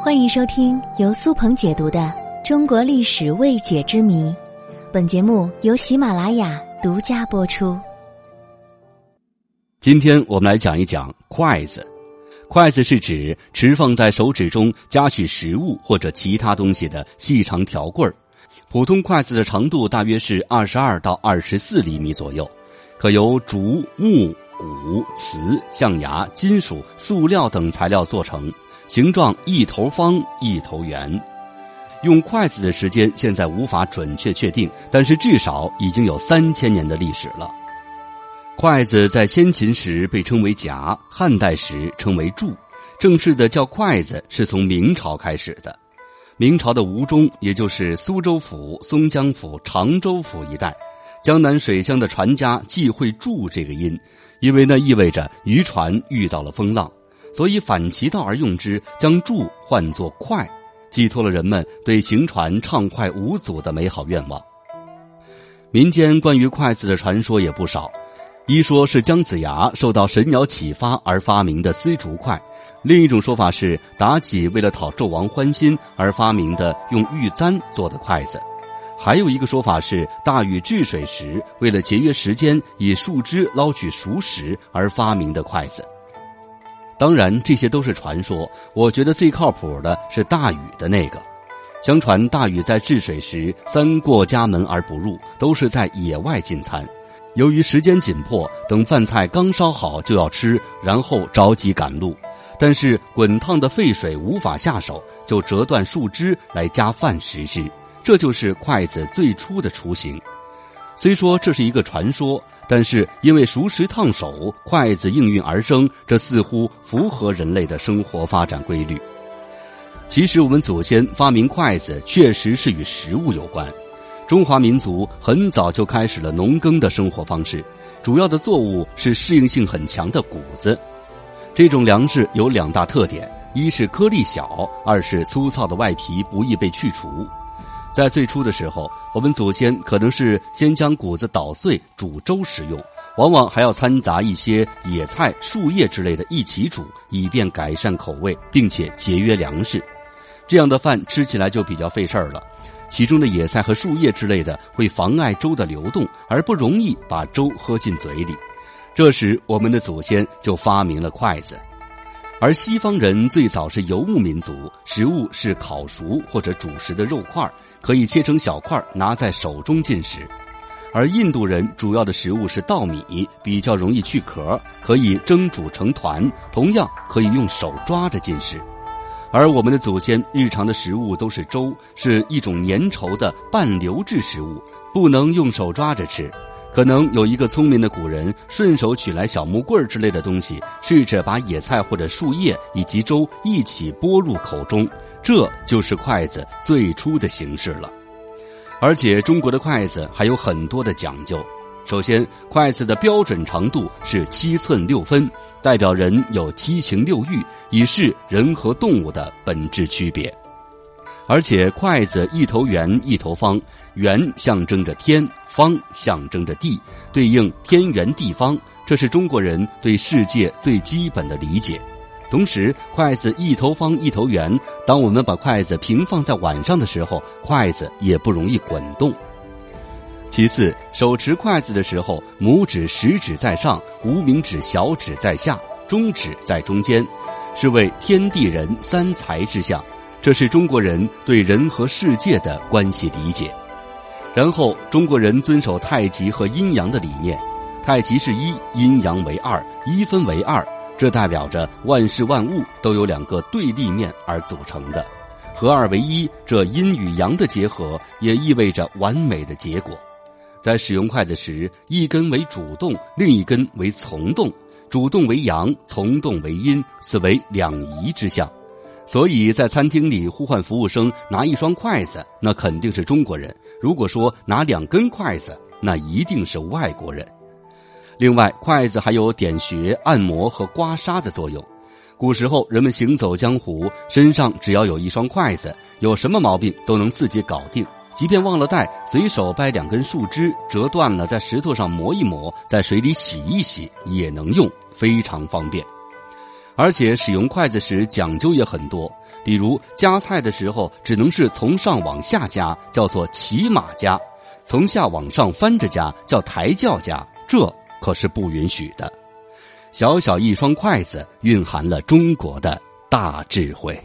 欢迎收听由苏鹏解读的《中国历史未解之谜》，本节目由喜马拉雅独家播出。今天我们来讲一讲筷子。筷子是指持放在手指中夹取食物或者其他东西的细长条棍儿。普通筷子的长度大约是二十二到二十四厘米左右，可由竹、木、骨、瓷、象牙、金属、塑料等材料做成，形状一头方一头圆。用筷子的时间现在无法准确确定，但是至少已经有三千年的历史了。筷子在先秦时被称为夹，汉代时称为箸，正式的叫筷子是从明朝开始的。明朝的吴中，也就是苏州府、松江府、常州府一带，江南水乡的船家忌讳“箸”这个音，因为那意味着渔船遇到了风浪，所以反其道而用之，将箸换作快，寄托了人们对行船畅快无阻的美好愿望。民间关于筷子的传说也不少。一说是姜子牙受到神鸟启发而发明的丝竹筷，另一种说法是妲己为了讨纣王欢心而发明的用玉簪做的筷子，还有一个说法是大禹治水时为了节约时间以树枝捞取熟食而发明的筷子。当然，这些都是传说。我觉得最靠谱的是大禹的那个。相传大禹在治水时，三过家门而不入，都是在野外进餐。由于时间紧迫，等饭菜刚烧好就要吃，然后着急赶路。但是滚烫的沸水无法下手，就折断树枝来夹饭食之。这就是筷子最初的雏形。虽说这是一个传说，但是因为熟食烫手，筷子应运而生，这似乎符合人类的生活发展规律。其实我们祖先发明筷子，确实是与食物有关。中华民族很早就开始了农耕的生活方式，主要的作物是适应性很强的谷子。这种粮食有两大特点：一是颗粒小，二是粗糙的外皮不易被去除。在最初的时候，我们祖先可能是先将谷子捣碎煮粥食用，往往还要掺杂一些野菜、树叶之类的一起煮，以便改善口味，并且节约粮食。这样的饭吃起来就比较费事儿了。其中的野菜和树叶之类的会妨碍粥的流动，而不容易把粥喝进嘴里。这时，我们的祖先就发明了筷子。而西方人最早是游牧民族，食物是烤熟或者煮食的肉块，可以切成小块拿在手中进食。而印度人主要的食物是稻米，比较容易去壳，可以蒸煮成团，同样可以用手抓着进食。而我们的祖先日常的食物都是粥，是一种粘稠的半流质食物，不能用手抓着吃。可能有一个聪明的古人顺手取来小木棍之类的东西，试着把野菜或者树叶以及粥一起拨入口中，这就是筷子最初的形式了。而且中国的筷子还有很多的讲究。首先，筷子的标准长度是七寸六分，代表人有七情六欲，以示人和动物的本质区别。而且，筷子一头圆一头方，圆象征着天，方象征着地，对应天圆地方，这是中国人对世界最基本的理解。同时，筷子一头方一头圆，当我们把筷子平放在碗上的时候，筷子也不容易滚动。其次，手持筷子的时候，拇指、食指在上，无名指、小指在下，中指在中间，是为天地人三才之象。这是中国人对人和世界的关系理解。然后，中国人遵守太极和阴阳的理念，太极是一，阴阳为二，一分为二，这代表着万事万物都有两个对立面而组成的，合二为一，这阴与阳的结合也意味着完美的结果。在使用筷子时，一根为主动，另一根为从动。主动为阳，从动为阴，此为两仪之象。所以在餐厅里呼唤服务生拿一双筷子，那肯定是中国人；如果说拿两根筷子，那一定是外国人。另外，筷子还有点穴、按摩和刮痧的作用。古时候，人们行走江湖，身上只要有一双筷子，有什么毛病都能自己搞定。即便忘了带，随手掰两根树枝，折断了，在石头上磨一磨，在水里洗一洗，也能用，非常方便。而且使用筷子时讲究也很多，比如夹菜的时候只能是从上往下夹，叫做骑马夹；从下往上翻着夹，叫抬轿夹，这可是不允许的。小小一双筷子，蕴含了中国的大智慧。